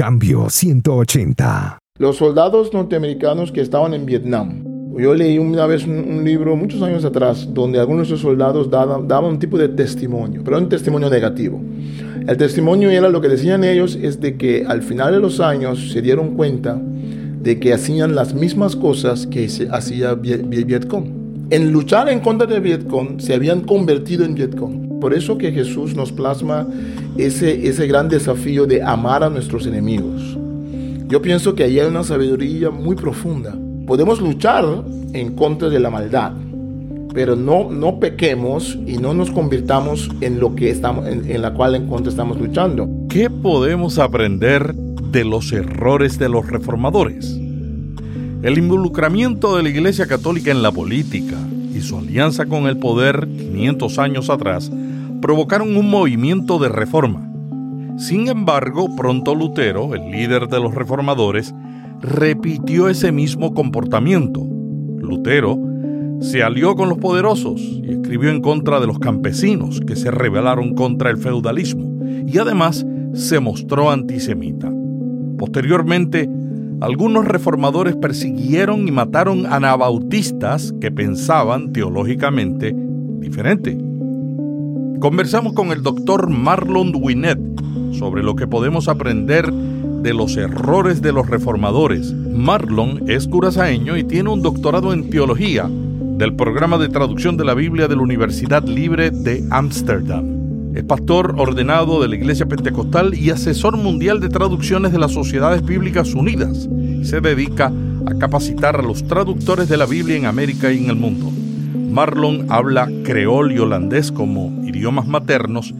Cambio 180. Los soldados norteamericanos que estaban en Vietnam. Yo leí una vez un, libro muchos años atrás donde algunos de esos soldados daban, un tipo de testimonio, pero un testimonio negativo. El testimonio era lo que decían ellos es de que al final de los años se dieron cuenta de que hacían las mismas cosas que se hacía Vietcong. En luchar en contra de Vietcong se habían convertido en Vietcong. Por eso que Jesús nos plasma ese, ese gran desafío de amar a nuestros enemigos. Yo pienso que ahí hay una sabiduría muy profunda. Podemos luchar en contra de la maldad, pero no, no pequemos y no nos convirtamos en lo que estamos, en, la cual en contra estamos luchando. ¿Qué podemos aprender de los errores de los reformadores? El involucramiento de la Iglesia Católica en la política y su alianza con el poder 500 años atrás provocaron un movimiento de reforma. Sin embargo, pronto Lutero, el líder de los reformadores, repitió ese mismo comportamiento. Lutero se alió con los poderosos y escribió en contra de los campesinos que se rebelaron contra el feudalismo y además se mostró antisemita. Posteriormente, algunos reformadores persiguieron y mataron anabautistas que pensaban teológicamente diferente. Conversamos con el doctor Marlon Winnet sobre lo que podemos aprender de los errores de los reformadores. Marlon es curazaeño y tiene un doctorado en teología del programa de traducción de la Biblia de la Universidad Libre de Ámsterdam. Es pastor ordenado de la Iglesia Pentecostal y asesor mundial de traducciones de las Sociedades Bíblicas Unidas. se dedica a capacitar a los traductores de la Biblia en América y en el mundo. Marlon habla creol y holandés como idiomas maternos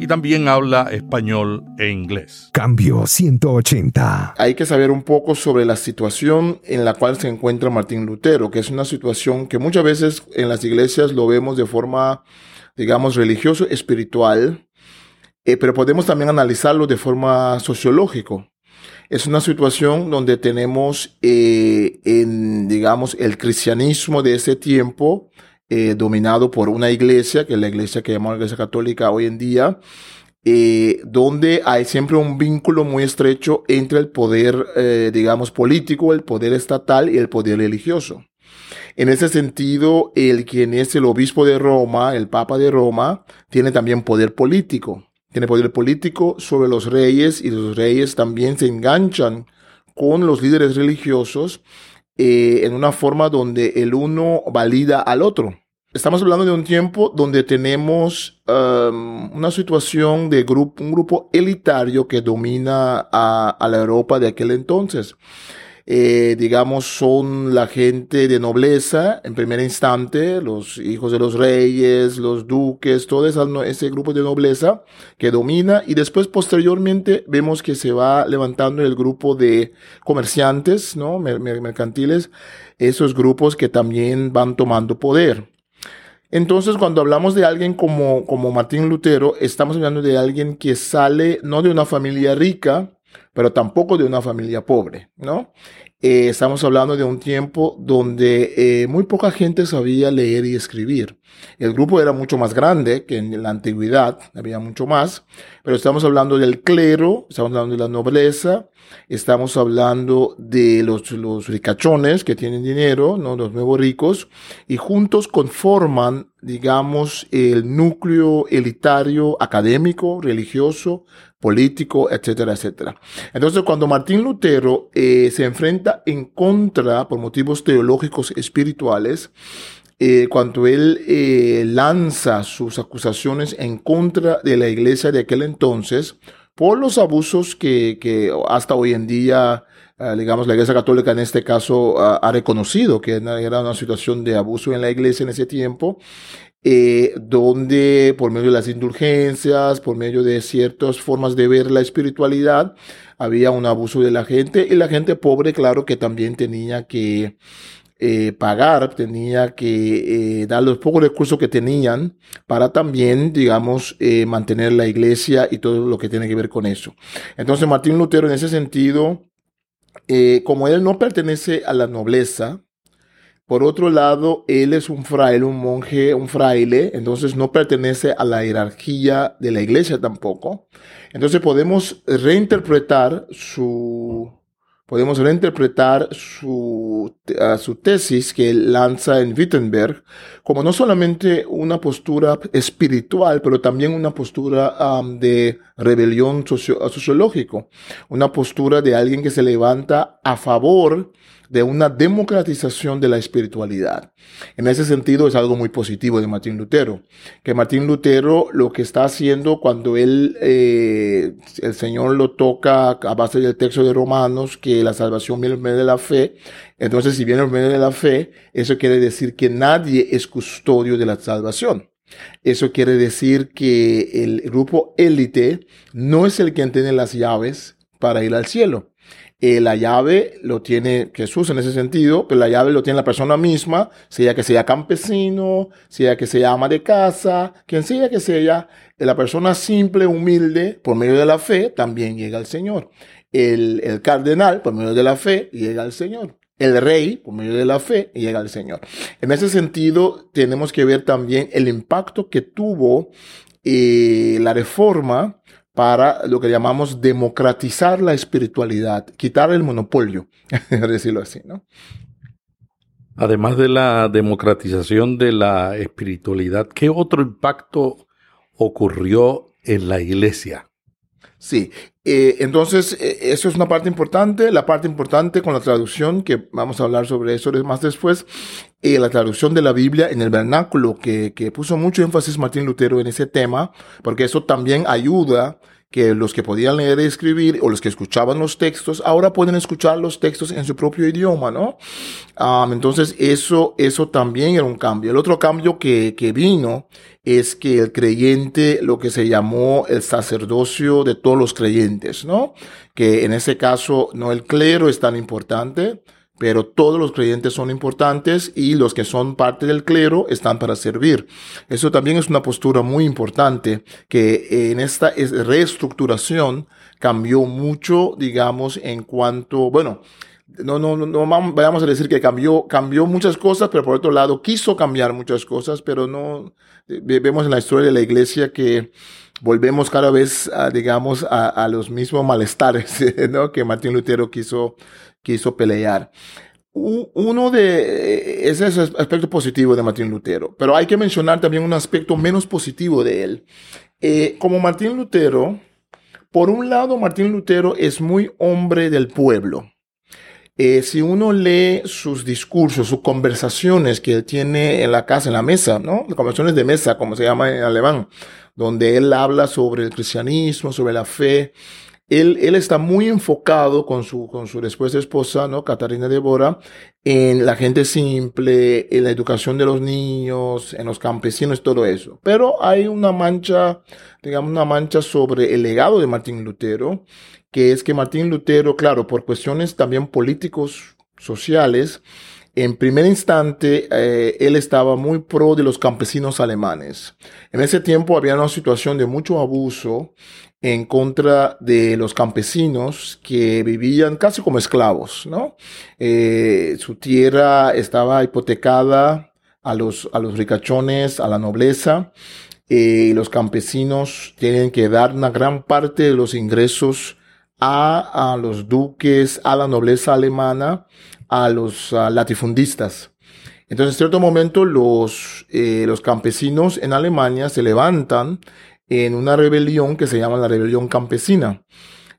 y también habla español e inglés. Cambio 180. Hay que saber un poco sobre la situación en la cual se encuentra Martín Lutero, que es una situación que muchas veces en las iglesias lo vemos de forma, digamos, religioso, espiritual, eh, pero podemos también analizarlo de forma sociológico. Es una situación donde tenemos, eh, en, digamos, el cristianismo de ese tiempo, eh, dominado por una iglesia, que es la iglesia que llamamos la iglesia católica hoy en día, eh, donde hay siempre un vínculo muy estrecho entre el poder, eh, digamos, político, el poder estatal y el poder religioso. En ese sentido, el quien es el obispo de Roma, el papa de Roma, tiene también poder político. Tiene poder político sobre los reyes y los reyes también se enganchan con los líderes religiosos en una forma donde el uno valida al otro. Estamos hablando de un tiempo donde tenemos um, una situación de grupo, un grupo elitario que domina a, la Europa de aquel entonces. Eh, digamos, son la gente de nobleza en primer instante, los hijos de los reyes, los duques, todo ese grupo de nobleza que domina y después posteriormente vemos que se va levantando el grupo de comerciantes, ¿no? mercantiles, esos grupos que también van tomando poder. Entonces, cuando hablamos de alguien como, como Martín Lutero, estamos hablando de alguien que sale no de una familia rica, pero tampoco de una familia pobre, ¿no? Eh, estamos hablando de un tiempo donde eh, muy poca gente sabía leer y escribir. El grupo era mucho más grande que en la antigüedad, había mucho más, pero estamos hablando del clero, estamos hablando de la nobleza, estamos hablando de los, los ricachones que tienen dinero, ¿no? los nuevos ricos, y juntos conforman, digamos, el núcleo elitario académico, religioso, político, etcétera, etcétera. Entonces, cuando Martín Lutero eh, se enfrenta en contra, por motivos teológicos espirituales, eh, cuando él eh, lanza sus acusaciones en contra de la iglesia de aquel entonces, por los abusos que, que hasta hoy en día, digamos, la iglesia católica en este caso ha reconocido que era una situación de abuso en la iglesia en ese tiempo, eh, donde por medio de las indulgencias, por medio de ciertas formas de ver la espiritualidad, había un abuso de la gente y la gente pobre, claro que también tenía que eh, pagar, tenía que eh, dar los pocos recursos que tenían para también, digamos, eh, mantener la iglesia y todo lo que tiene que ver con eso. Entonces Martín Lutero en ese sentido, como él no pertenece a la nobleza, Por otro lado, él es un fraile, un monje, un fraile, entonces no pertenece a la jerarquía de la iglesia tampoco. Entonces podemos reinterpretar su, podemos reinterpretar su, su tesis que él lanza en Wittenberg como no solamente una postura espiritual, pero también una postura de rebelión sociológico, una postura de alguien que se levanta a favor de una democratización de la espiritualidad. En ese sentido es algo muy positivo de Martín Lutero, que Martín Lutero lo que está haciendo cuando él, eh, el Señor lo toca a base del texto de Romanos, que la salvación viene en medio de la fe, entonces si viene en medio de la fe, eso quiere decir que nadie es custodio de la salvación. Eso quiere decir que el grupo élite no es el quien tiene las llaves para ir al cielo. Eh, la llave lo tiene Jesús en ese sentido, pero la llave lo tiene la persona misma, sea que sea campesino, sea que sea ama de casa, quien sea que sea, la persona simple, humilde, por medio de la fe, también llega al Señor. El, el cardenal, por medio de la fe, llega al Señor. El rey, por medio de la fe, llega al Señor. En ese sentido, tenemos que ver también el impacto que tuvo eh, la reforma para lo que llamamos democratizar la espiritualidad, quitar el monopolio, decirlo así, ¿no? Además de la democratización de la espiritualidad, ¿qué otro impacto ocurrió en la iglesia? Sí, eh, entonces eh, eso es una parte importante. La parte importante con la traducción, que vamos a hablar sobre eso más después, eh, la traducción de la Biblia en el vernáculo, que, que puso mucho énfasis Martín Lutero en ese tema, porque eso también ayuda que los que podían leer y escribir o los que escuchaban los textos ahora pueden escuchar los textos en su propio idioma, ¿no? entonces eso, eso también era un cambio. El otro cambio que, que vino es que el creyente, lo que se llamó el sacerdocio de todos los creyentes, ¿no? Que en ese caso no el clero es tan importante, pero todos los creyentes son importantes y los que son parte del clero están para servir. Eso también es una postura muy importante que en esta reestructuración cambió mucho, digamos, en cuanto, bueno, no, no, no, vayamos a decir que cambió, cambió muchas cosas, pero por otro lado quiso cambiar muchas cosas, pero no, vemos en la historia de la iglesia que volvemos cada vez, a, digamos, a, a los mismos malestares, ¿no? Que Martín Lutero quiso, quiso pelear. Uno de ese es el aspecto positivo de Martín Lutero, pero hay que mencionar también un aspecto menos positivo de él. Eh, como Martín Lutero, por un lado, Martín Lutero es muy hombre del pueblo. Eh, si uno lee sus discursos, sus conversaciones que él tiene en la casa, en la mesa, ¿no? Conversaciones de mesa, como se llama en alemán, donde él habla sobre el cristianismo, sobre la fe, él, está muy enfocado con su, después esposa, ¿no? Catarina Débora, en la gente simple, en la educación de los niños, en los campesinos, todo eso. Pero hay una mancha, digamos, una mancha sobre el legado de Martín Lutero, que es que Martín Lutero, claro, por cuestiones también políticos, sociales, en primer instante, eh, él estaba muy pro de los campesinos alemanes. En ese tiempo había una situación de mucho abuso en contra de los campesinos que vivían casi como esclavos, ¿no? Eh, su tierra estaba hipotecada a los, a los ricachones, a la nobleza, eh, y los campesinos tienen que dar una gran parte de los ingresos a, a los duques, a la nobleza alemana, a los latifundistas. Entonces, en cierto momento, los, eh, los campesinos en Alemania se levantan en una rebelión que se llama la rebelión campesina.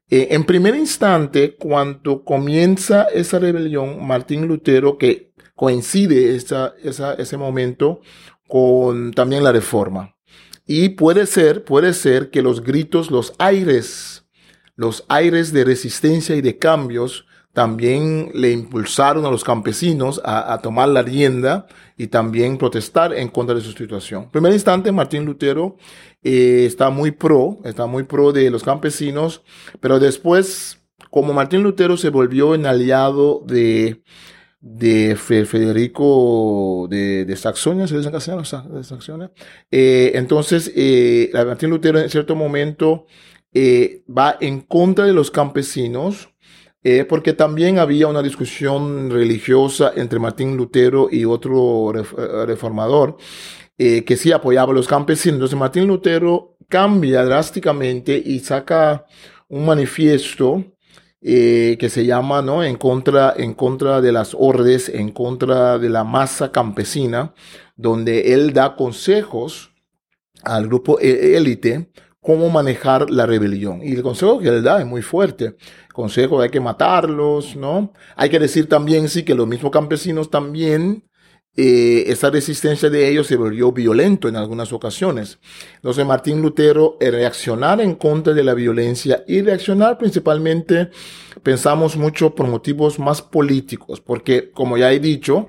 Eh, en primer instante, cuando comienza esa rebelión, Martín Lutero, que coincide esa, esa, ese momento con también la reforma. Y puede ser, puede ser que los gritos, los aires, los aires de resistencia y de cambios también le impulsaron a los campesinos a, tomar la rienda y también protestar en contra de su situación. En primer instante, Martín Lutero eh, está muy pro, está muy pro de los campesinos, pero después, como Martín Lutero se volvió en aliado de, de Federico de, de Saxonia, ¿se dice De Saxonia. Eh, entonces, eh, Martín Lutero en cierto momento va en contra de los campesinos, eh, porque también había una discusión religiosa entre Martín Lutero y otro eh, reformador eh, que sí apoyaba a los campesinos. Entonces Martín Lutero cambia drásticamente y saca un manifiesto que se llama ¿no? en, contra, en contra de las ordes, en contra de la masa campesina, donde él da consejos al grupo e-, élite cómo manejar la rebelión. Y el consejo que él da es muy fuerte consejo hay que matarlos, ¿no? Hay que decir también, sí, que los mismos campesinos también, eh, esa resistencia de ellos se volvió violento en algunas ocasiones. Entonces Martín Lutero, eh, reaccionar en contra de la violencia y reaccionar principalmente, pensamos mucho por motivos más políticos, porque como ya he dicho,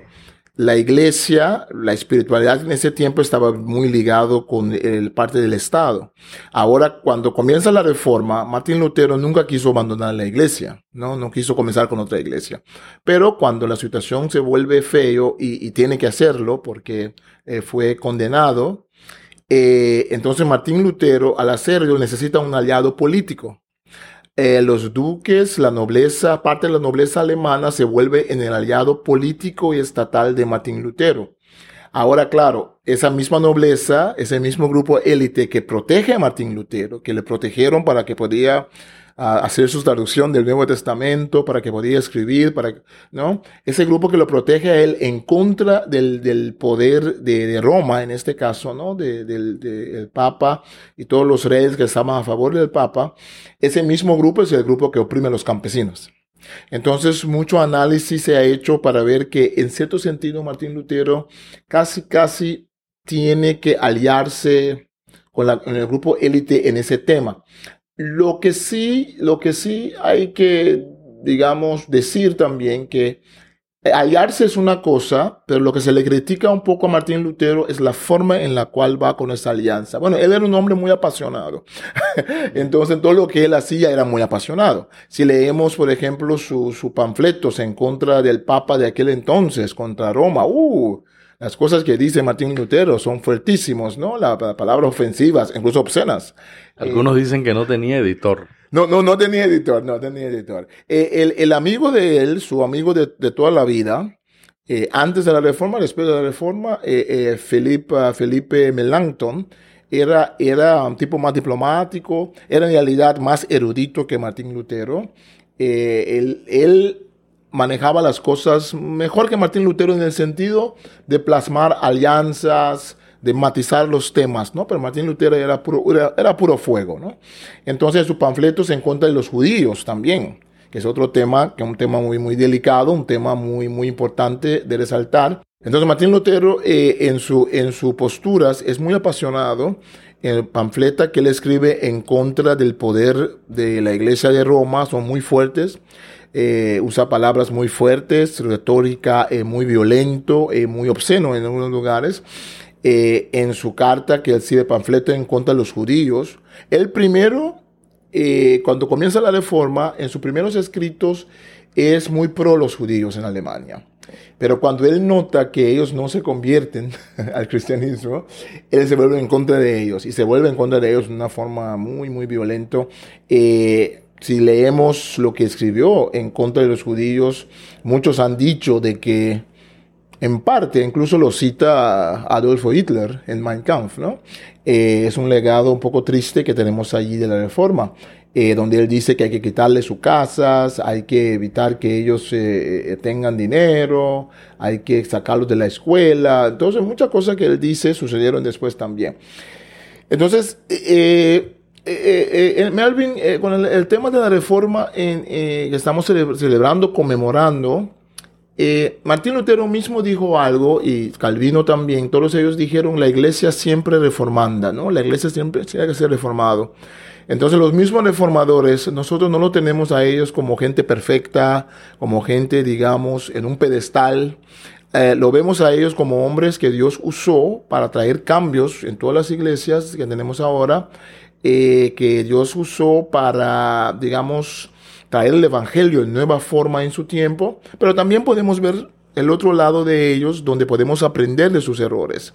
la iglesia, la espiritualidad en ese tiempo estaba muy ligado con el parte del Estado. Ahora, cuando comienza la reforma, Martín Lutero nunca quiso abandonar la iglesia, ¿no? No quiso comenzar con otra iglesia. Pero cuando la situación se vuelve feo y, tiene que hacerlo porque eh, fue condenado, eh, entonces Martín Lutero, al hacerlo, necesita un aliado político. Eh, los duques, la nobleza, parte de la nobleza alemana se vuelve en el aliado político y estatal de Martín Lutero. Ahora, claro, esa misma nobleza, ese mismo grupo élite que protege a Martín Lutero, que le protegieron para que podía hacer su traducción del Nuevo Testamento, para que podía escribir, para, ¿no? Ese grupo que lo protege a él en contra del, del poder de, Roma, en este caso, ¿no? De, del, del Papa y todos los reyes que estaban a favor del Papa, ese mismo grupo es el grupo que oprime a los campesinos. Entonces, mucho análisis se ha hecho para ver que, en cierto sentido, Martín Lutero casi, casi tiene que aliarse con, con el grupo élite en ese tema. Lo que sí, lo que sí hay que, digamos, decir también que hallarse es una cosa, pero lo que se le critica un poco a Martín Lutero es la forma en la cual va con esa alianza. Bueno, él era un hombre muy apasionado. Entonces, todo lo que él hacía era muy apasionado. Si leemos, por ejemplo, sus su panfletos en contra del Papa de aquel entonces, contra Roma, uh, las cosas que dice Martín Lutero son fuertísimos, ¿no? Las palabras ofensivas, incluso obscenas. Algunos dicen que no tenía editor. No, no, no tenía editor, no tenía editor. Eh, el, el, amigo de él, su amigo de, de toda la vida, eh, antes de la reforma, después de la reforma, eh, eh Felipe, Felipe Melanchthon, era, era un tipo más diplomático, era en realidad más erudito que Martín Lutero. Eh, él, él manejaba las cosas mejor que Martín Lutero en el sentido de plasmar alianzas, de matizar los temas, ¿no? Pero Martín Lutero era puro, era, puro fuego, ¿no? Entonces su panfleto se encuentra de los judíos también, que es otro tema, que es un tema muy, muy delicado, un tema muy, muy importante de resaltar. Entonces Martín Lutero eh, en, su, en sus posturas es muy apasionado. El panfleta que él escribe en contra del poder de la iglesia de Roma son muy fuertes. Eh, usa palabras muy fuertes, retórica eh, muy violento, eh, muy obsceno en algunos lugares. en su carta que él sirve panfleto en contra de los judíos, el primero, cuando comienza la reforma, en sus primeros escritos es muy pro los judíos en Alemania. Pero cuando él nota que ellos no se convierten al cristianismo, él se vuelve en contra de ellos y se vuelve en contra de ellos de una forma muy, muy violenta. Eh, si leemos lo que escribió en contra de los judíos, muchos han dicho de que, en parte, incluso lo cita Adolfo Hitler en Mein Kampf, ¿no? Eh, es un legado un poco triste que tenemos allí de la reforma, eh, donde él dice que hay que quitarle sus casas, hay que evitar que ellos eh, tengan dinero, hay que sacarlos de la escuela. Entonces, muchas cosas que él dice sucedieron después también. Entonces, eh, eh, eh, Melvin, eh, con el, tema de la reforma en, eh, que estamos celebrando, conmemorando, Martín Lutero mismo dijo algo y Calvino también, todos ellos dijeron la iglesia siempre reformanda, ¿no? La iglesia siempre tiene que ser reformado. Entonces los mismos reformadores, nosotros no lo tenemos a ellos como gente perfecta, como gente, digamos, en un pedestal. lo vemos a ellos como hombres que Dios usó para traer cambios en todas las iglesias que tenemos ahora eh, que Dios usó para, digamos, traer el Evangelio en nueva forma en su tiempo, pero también podemos ver el otro lado de ellos donde podemos aprender de sus errores.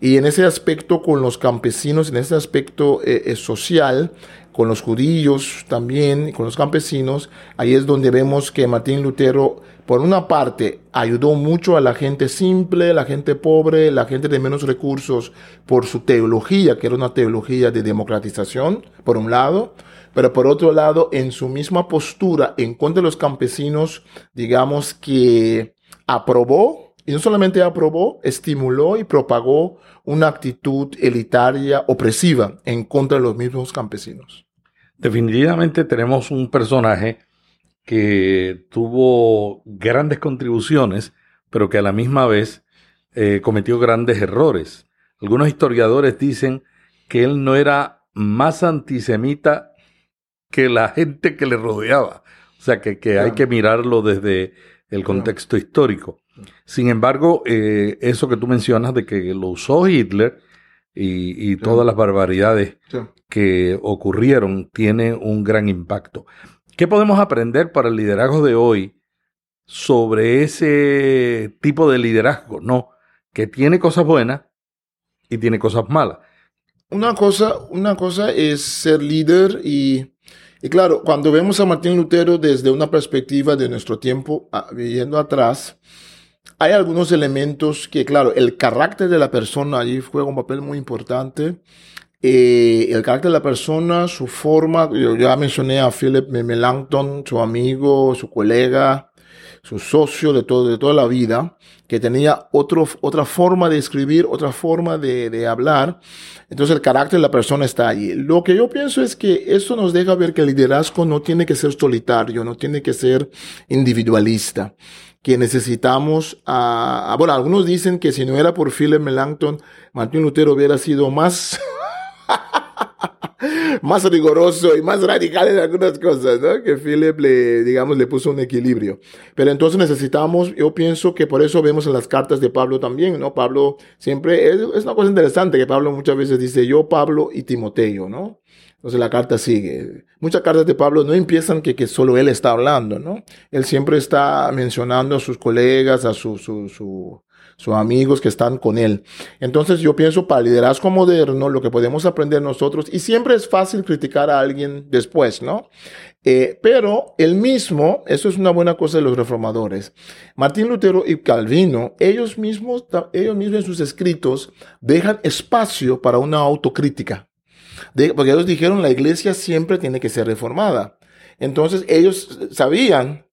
Y en ese aspecto con los campesinos, en ese aspecto eh, eh, social, con los judíos también, con los campesinos, ahí es donde vemos que Martín Lutero, por una parte, ayudó mucho a la gente simple, la gente pobre, la gente de menos recursos, por su teología, que era una teología de democratización, por un lado, pero por otro lado, en su misma postura en contra de los campesinos, digamos que aprobó, y no solamente aprobó, estimuló y propagó una actitud elitaria, opresiva, en contra de los mismos campesinos. Definitivamente tenemos un personaje que tuvo grandes contribuciones, pero que a la misma vez eh, cometió grandes errores. Algunos historiadores dicen que él no era más antisemita que la gente que le rodeaba. O sea, que, que hay que mirarlo desde el contexto histórico. Sin embargo, eh, eso que tú mencionas de que lo usó Hitler y, todas las barbaridades que ocurrieron tiene un gran impacto. ¿Qué podemos aprender para el liderazgo de hoy sobre ese tipo de liderazgo? No, que tiene cosas buenas y tiene cosas malas. Una cosa, una cosa es ser líder y y claro, cuando vemos a Martín Lutero desde una perspectiva de nuestro tiempo, ah, viendo atrás, hay algunos elementos que, claro, el carácter de la persona allí juega un papel muy importante. Eh, el carácter de la persona, su forma, yo ya mencioné a Philip Melanchthon, su amigo, su colega, su socio de, todo, de toda la vida, que tenía otro, otra forma de escribir, otra forma de, de, hablar. Entonces el carácter de la persona está ahí. Lo que yo pienso es que eso nos deja ver que el liderazgo no tiene que ser solitario, no tiene que ser individualista que necesitamos a, bueno, algunos dicen que si no era por Philip Melanchthon, Martín Lutero hubiera sido más más riguroso y más radical en algunas cosas, ¿no? Que Philip le, digamos, le puso un equilibrio. Pero entonces necesitamos, yo pienso que por eso vemos en las cartas de Pablo también, ¿no? Pablo siempre, es, es una cosa interesante que Pablo muchas veces dice yo, Pablo y Timoteo, ¿no? Entonces la carta sigue. Muchas cartas de Pablo no empiezan que, que solo él está hablando, ¿no? Él siempre está mencionando a sus colegas, a su, su, su, sus amigos que están con él. Entonces yo pienso para liderazgo moderno, lo que podemos aprender nosotros, y siempre es fácil criticar a alguien después, ¿no? Eh, pero el mismo, eso es una buena cosa de los reformadores. Martín Lutero y Calvino, ellos mismos, ellos mismos en sus escritos dejan espacio para una autocrítica. porque ellos dijeron la iglesia siempre tiene que ser reformada. Entonces ellos sabían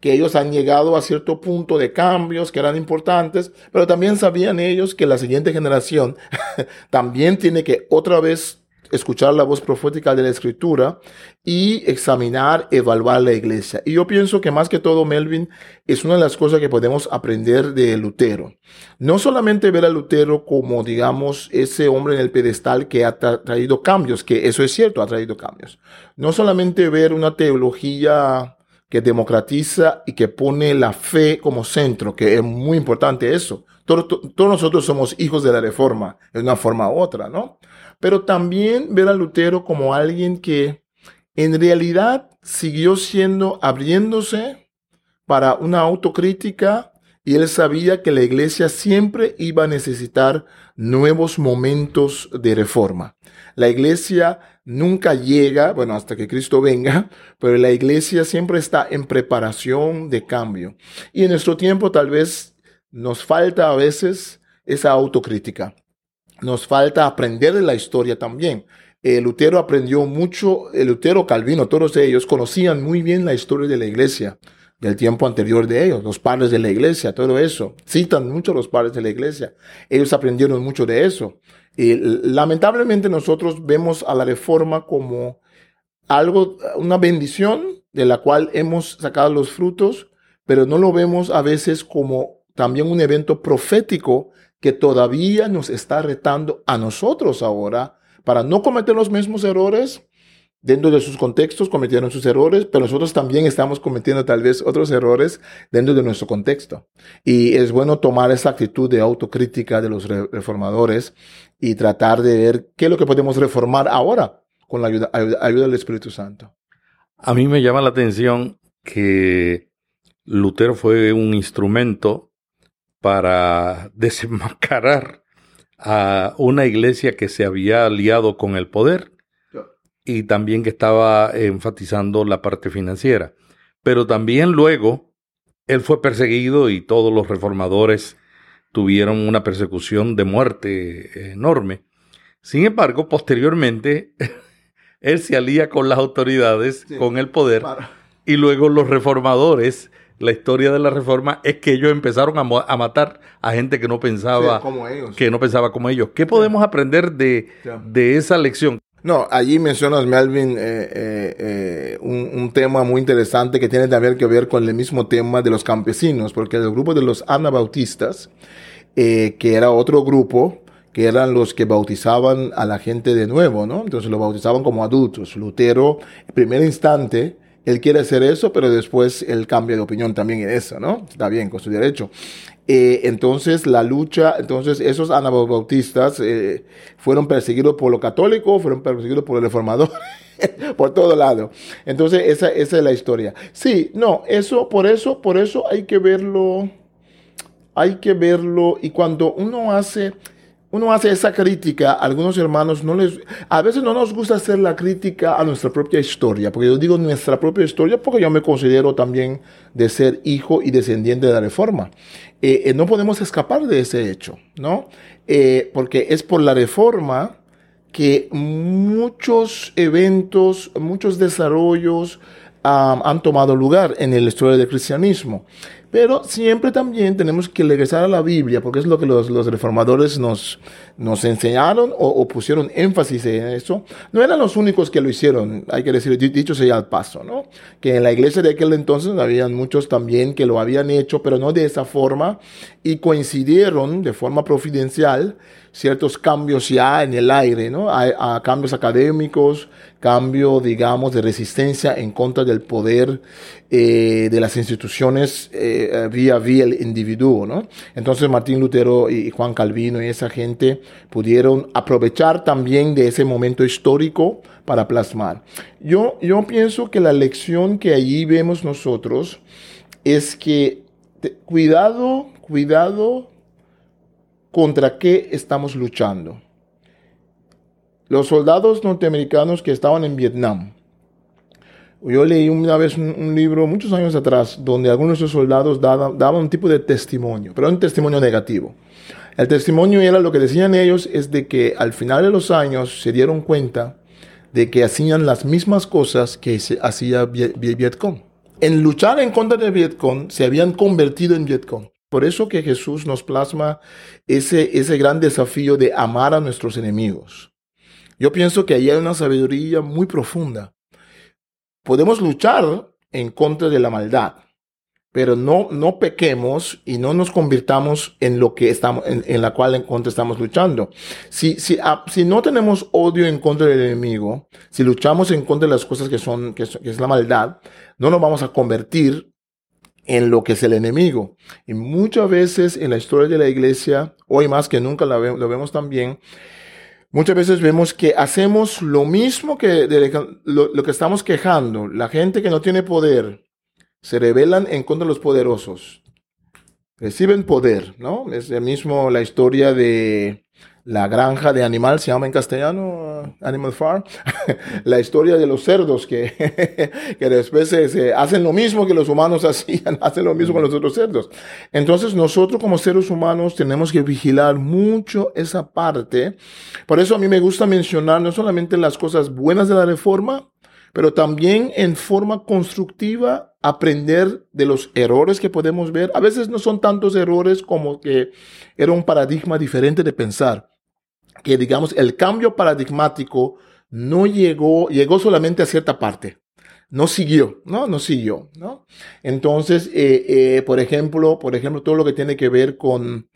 que ellos han llegado a cierto punto de cambios que eran importantes, pero también sabían ellos que la siguiente generación también tiene que otra vez escuchar la voz profética de la escritura y examinar, evaluar la iglesia. Y yo pienso que más que todo, Melvin, es una de las cosas que podemos aprender de Lutero. No solamente ver a Lutero como, digamos, ese hombre en el pedestal que ha traído cambios, que eso es cierto, ha traído cambios. No solamente ver una teología que democratiza y que pone la fe como centro, que es muy importante eso. Todos, nosotros somos hijos de la reforma, de una forma u otra, ¿no? Pero también ver a Lutero como alguien que en realidad siguió siendo, abriéndose para una autocrítica y él sabía que la iglesia siempre iba a necesitar nuevos momentos de reforma. La iglesia nunca llega, bueno, hasta que Cristo venga, pero la iglesia siempre está en preparación de cambio. Y en nuestro tiempo tal vez nos falta a veces esa autocrítica. Nos falta aprender de la historia también. El Lutero aprendió mucho, el Lutero, Calvino, todos ellos conocían muy bien la historia de la iglesia del tiempo anterior de ellos, los padres de la iglesia, todo eso. Citan mucho los padres de la iglesia. Ellos aprendieron mucho de eso. Y lamentablemente nosotros vemos a la reforma como algo, una bendición de la cual hemos sacado los frutos, pero no lo vemos a veces como también un evento profético que todavía nos está retando a nosotros ahora para no cometer los mismos errores dentro de sus contextos cometieron sus errores, pero nosotros también estamos cometiendo tal vez otros errores dentro de nuestro contexto. Y es bueno tomar esa actitud de autocrítica de los reformadores y tratar de ver qué es lo que podemos reformar ahora con la ayuda, del Espíritu Santo. A mí me llama la atención que Lutero fue un instrumento para desenmascarar a una iglesia que se había aliado con el poder y también que estaba enfatizando la parte financiera. Pero también luego él fue perseguido y todos los reformadores tuvieron una persecución de muerte enorme. Sin embargo, posteriormente, él se alía con las autoridades, con el poder, y luego los reformadores, la historia de la reforma es que ellos empezaron a, matar a gente que no pensaba como ellos. que no pensaba como ellos. ¿Qué podemos aprender de, de esa lección? No, allí mencionas, Melvin, eh, eh, eh, un, un, tema muy interesante que tiene también que ver con el mismo tema de los campesinos, porque el grupo de los anabautistas, que era otro grupo, que eran los que bautizaban a la gente de nuevo, ¿no? Entonces lo bautizaban como adultos. Lutero, en primer instante, él quiere hacer eso, pero después él cambia de opinión también en eso, ¿no? Está bien, con su derecho. Eh, entonces la lucha, entonces esos anabautistas eh, fueron perseguidos por los católicos, fueron perseguidos por el reformador, por todo lado. Entonces esa, esa es la historia. Sí, no, eso, por eso, por eso hay que verlo, hay que verlo y cuando uno hace, uno hace esa crítica, algunos hermanos no les, a veces no nos gusta hacer la crítica a nuestra propia historia, porque yo digo nuestra propia historia porque yo me considero también de ser hijo y descendiente de la reforma. Eh, eh, no podemos escapar de ese hecho, ¿no? Eh, porque es por la reforma que muchos eventos, muchos desarrollos han tomado lugar en la historia del cristianismo. Pero siempre también tenemos que regresar a la Biblia, porque es lo que los, los reformadores nos, nos enseñaron o, pusieron énfasis en eso. No eran los únicos que lo hicieron, hay que decir, dicho sea al paso, ¿no? Que en la iglesia de aquel entonces habían muchos también que lo habían hecho, pero no de esa forma, y coincidieron de forma providencial ciertos cambios ya en el aire, ¿no? A, cambios académicos, cambio, digamos, de resistencia en contra del poder eh, de las instituciones eh, vía vía el individuo, ¿no? Entonces Martín Lutero y Juan Calvino y esa gente pudieron aprovechar también de ese momento histórico para plasmar. Yo, yo pienso que la lección que allí vemos nosotros es que cuidado, cuidado contra qué estamos luchando. Los soldados norteamericanos que estaban en Vietnam. Yo leí una vez un, libro muchos años atrás donde algunos de esos soldados daban, un tipo de testimonio, pero un testimonio negativo. El testimonio era lo que decían ellos es de que al final de los años se dieron cuenta de que hacían las mismas cosas que hacía Vietcong. En luchar en contra de Vietcong se habían convertido en Vietcong. Por eso que Jesús nos plasma ese, ese gran desafío de amar a nuestros enemigos. Yo pienso que ahí hay una sabiduría muy profunda. Podemos luchar en contra de la maldad, pero no, no pequemos y no nos convirtamos en lo que estamos, en, la cual en contra estamos luchando. Si, si, ah, si no tenemos odio en contra del enemigo, si luchamos en contra de las cosas que son, que es la maldad, no nos vamos a convertir en lo que es el enemigo. Y muchas veces en la historia de la iglesia, hoy más que nunca lo, vemos también, muchas veces vemos que hacemos lo mismo que lo, que estamos quejando. La gente que no tiene poder se rebelan en contra de los poderosos. Reciben poder, ¿no? Es el mismo la historia de la granja de animal, se llama en castellano uh, Animal Farm, la historia de los cerdos que, que después hacen lo mismo que los humanos hacían, hacen lo mismo con los otros cerdos. Entonces nosotros como seres humanos tenemos que vigilar mucho esa parte. Por eso a mí me gusta mencionar no solamente las cosas buenas de la reforma, pero también en forma constructiva aprender de los errores que podemos ver. A veces no son tantos errores como que era un paradigma diferente de pensar que digamos el cambio paradigmático no llegó, llegó solamente a cierta parte. No siguió, ¿no? No siguió, ¿no? Entonces, eh, eh, por ejemplo, por ejemplo, todo lo que tiene que ver con,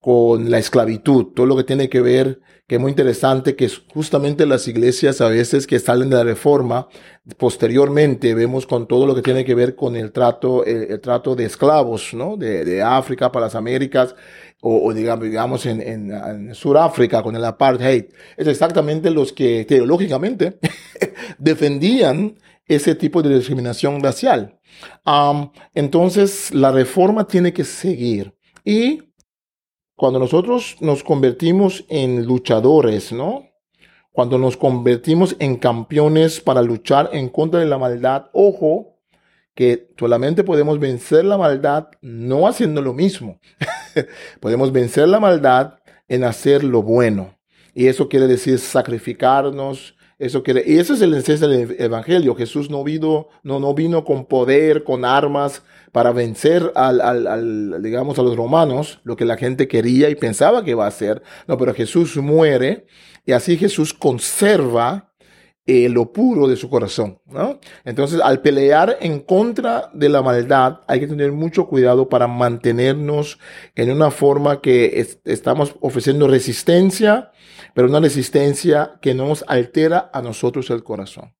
con la esclavitud, todo lo que tiene que ver, que es muy interesante, que es justamente las iglesias a veces que salen de la reforma, posteriormente vemos con todo lo que tiene que ver con el trato, el, trato de esclavos, ¿no? De, de África para las Américas, o, digamos, digamos en, en, Sudáfrica con el apartheid, es exactamente los que teológicamente defendían ese tipo de discriminación racial. entonces, la reforma tiene que seguir. Y cuando nosotros nos convertimos en luchadores, ¿no? cuando nos convertimos en campeones para luchar en contra de la maldad, ojo, que solamente podemos vencer la maldad no haciendo lo mismo. podemos vencer la maldad en hacer lo bueno. Y eso quiere decir sacrificarnos. Eso quiere, y ese es el esencia del evangelio. Jesús no vino, no, no vino con poder, con armas para vencer al, al, digamos, a los romanos, lo que la gente quería y pensaba que iba a hacer. No, pero Jesús muere y así Jesús conserva eh, lo puro de su corazón. ¿no? Entonces, al pelear en contra de la maldad, hay que tener mucho cuidado para mantenernos en una forma que estamos ofreciendo resistencia, pero una resistencia que no nos altera a nosotros el corazón.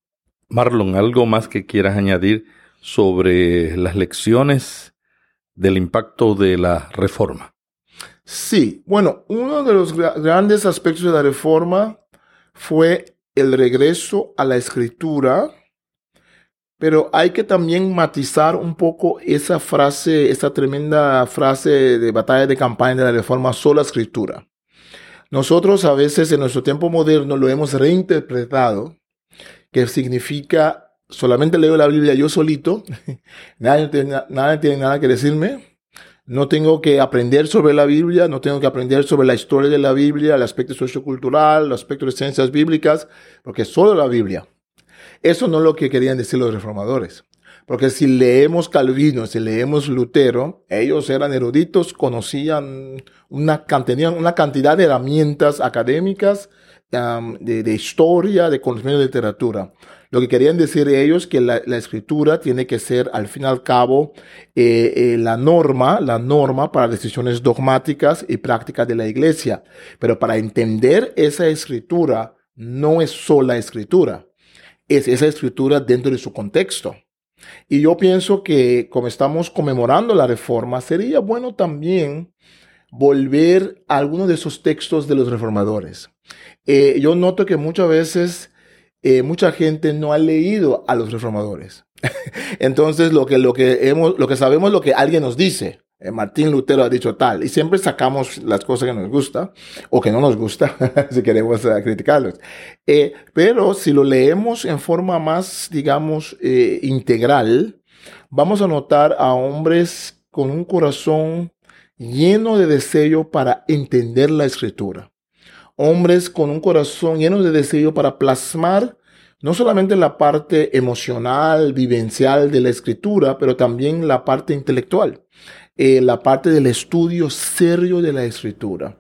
Marlon, ¿algo más que quieras añadir sobre las lecciones del impacto de la reforma? Sí, bueno, uno de los grandes aspectos de la reforma fue el regreso a la escritura, pero hay que también matizar un poco esa frase, esa tremenda frase de batalla de campaña de la reforma, sola escritura. Nosotros a veces en nuestro tiempo moderno lo hemos reinterpretado, que significa solamente leo la Biblia yo solito, nadie, nadie tiene nada que decirme, no tengo que aprender sobre la Biblia, no tengo que aprender sobre la historia de la Biblia, el aspecto sociocultural, el aspecto de ciencias bíblicas, porque solo la Biblia. Eso no es lo que querían decir los reformadores. Porque si leemos Calvino, si leemos Lutero, ellos eran eruditos, conocían una, tenían una cantidad de herramientas académicas, de, historia, de conocimiento de literatura. Lo que querían decir ellos que la, escritura tiene que ser, al fin y al cabo, eh, eh, la norma, la norma para decisiones dogmáticas y prácticas de la iglesia. Pero para entender esa escritura, no es sola escritura, es esa escritura dentro de su contexto. Y yo pienso que como estamos conmemorando la reforma, sería bueno también volver a algunos de esos textos de los reformadores. Eh, yo noto que muchas veces eh, mucha gente no ha leído a los reformadores. Entonces, lo que, lo, que hemos, lo que sabemos lo que alguien nos dice. Eh, Martín Lutero ha dicho tal. Y siempre sacamos las cosas que nos gusta o que no nos gusta, si queremos uh, criticarlos. Eh, pero si lo leemos en forma más, digamos, integral, vamos a notar a hombres con un corazón lleno de deseo para entender la escritura hombres con un corazón lleno de deseo para plasmar no solamente la parte emocional, vivencial de la escritura, pero también la parte intelectual, eh, la parte del estudio serio de la escritura.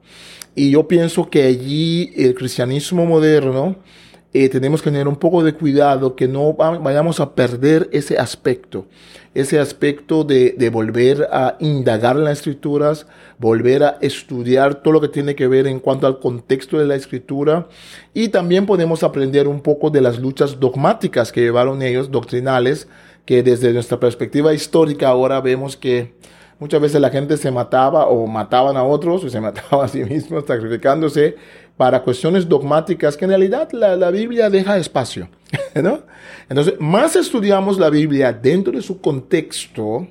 Y yo pienso que allí el cristianismo moderno eh, tenemos que tener un poco de cuidado que no vayamos a perder ese aspecto, ese aspecto de, de, volver a indagar en las escrituras, volver a estudiar todo lo que tiene que ver en cuanto al contexto de la escritura y también podemos aprender un poco de las luchas dogmáticas que llevaron ellos, doctrinales, que desde nuestra perspectiva histórica ahora vemos que muchas veces la gente se mataba o mataban a otros o se mataba a sí mismos sacrificándose para cuestiones dogmáticas que en realidad la, Biblia deja espacio. ¿no? Entonces, más estudiamos la Biblia dentro de su contexto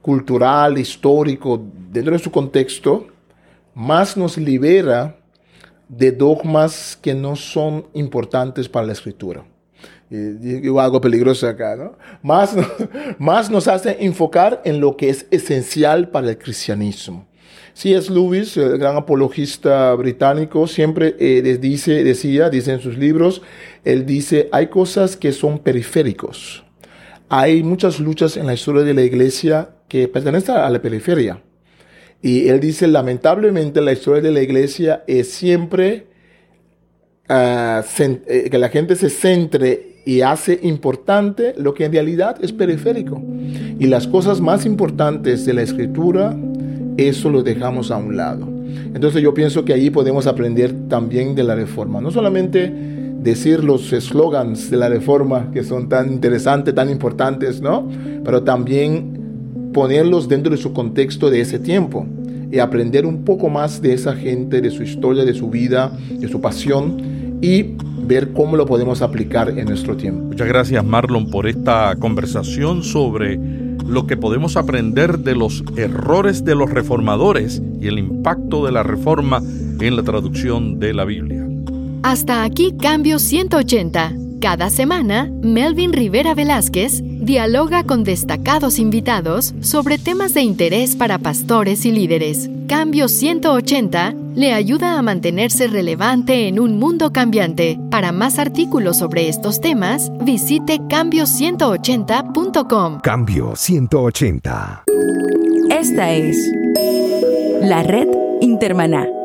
cultural, histórico, dentro de su contexto, más nos libera de dogmas que no son importantes para la escritura. Y digo algo peligroso acá, ¿no? Más, más nos hace enfocar en lo que es esencial para el cristianismo. C.S. Lewis, el gran apologista británico, siempre eh, dice, decía, dice en sus libros, él dice, hay cosas que son periféricos. Hay muchas luchas en la historia de la iglesia que pertenecen a la periferia. Y él dice, lamentablemente la historia de la iglesia es siempre uh, que la gente se centre y hace importante lo que en realidad es periférico. Y las cosas más importantes de la escritura eso lo dejamos a un lado. Entonces yo pienso que ahí podemos aprender también de la reforma. No solamente decir los eslogans de la reforma que son tan interesantes, tan importantes, ¿no? Pero también ponerlos dentro de su contexto de ese tiempo y aprender un poco más de esa gente, de su historia, de su vida, de su pasión y ver cómo lo podemos aplicar en nuestro tiempo. Muchas gracias Marlon por esta conversación sobre lo que podemos aprender de los errores de los reformadores y el impacto de la reforma en la traducción de la Biblia. Hasta aquí Cambio 180. Cada semana, Melvin Rivera Velázquez dialoga con destacados invitados sobre temas de interés para pastores y líderes. Cambio 180 le ayuda a mantenerse relevante en un mundo cambiante. Para más artículos sobre estos temas, visite cambio180.com. Cambio 180. Esta es la red Intermaná.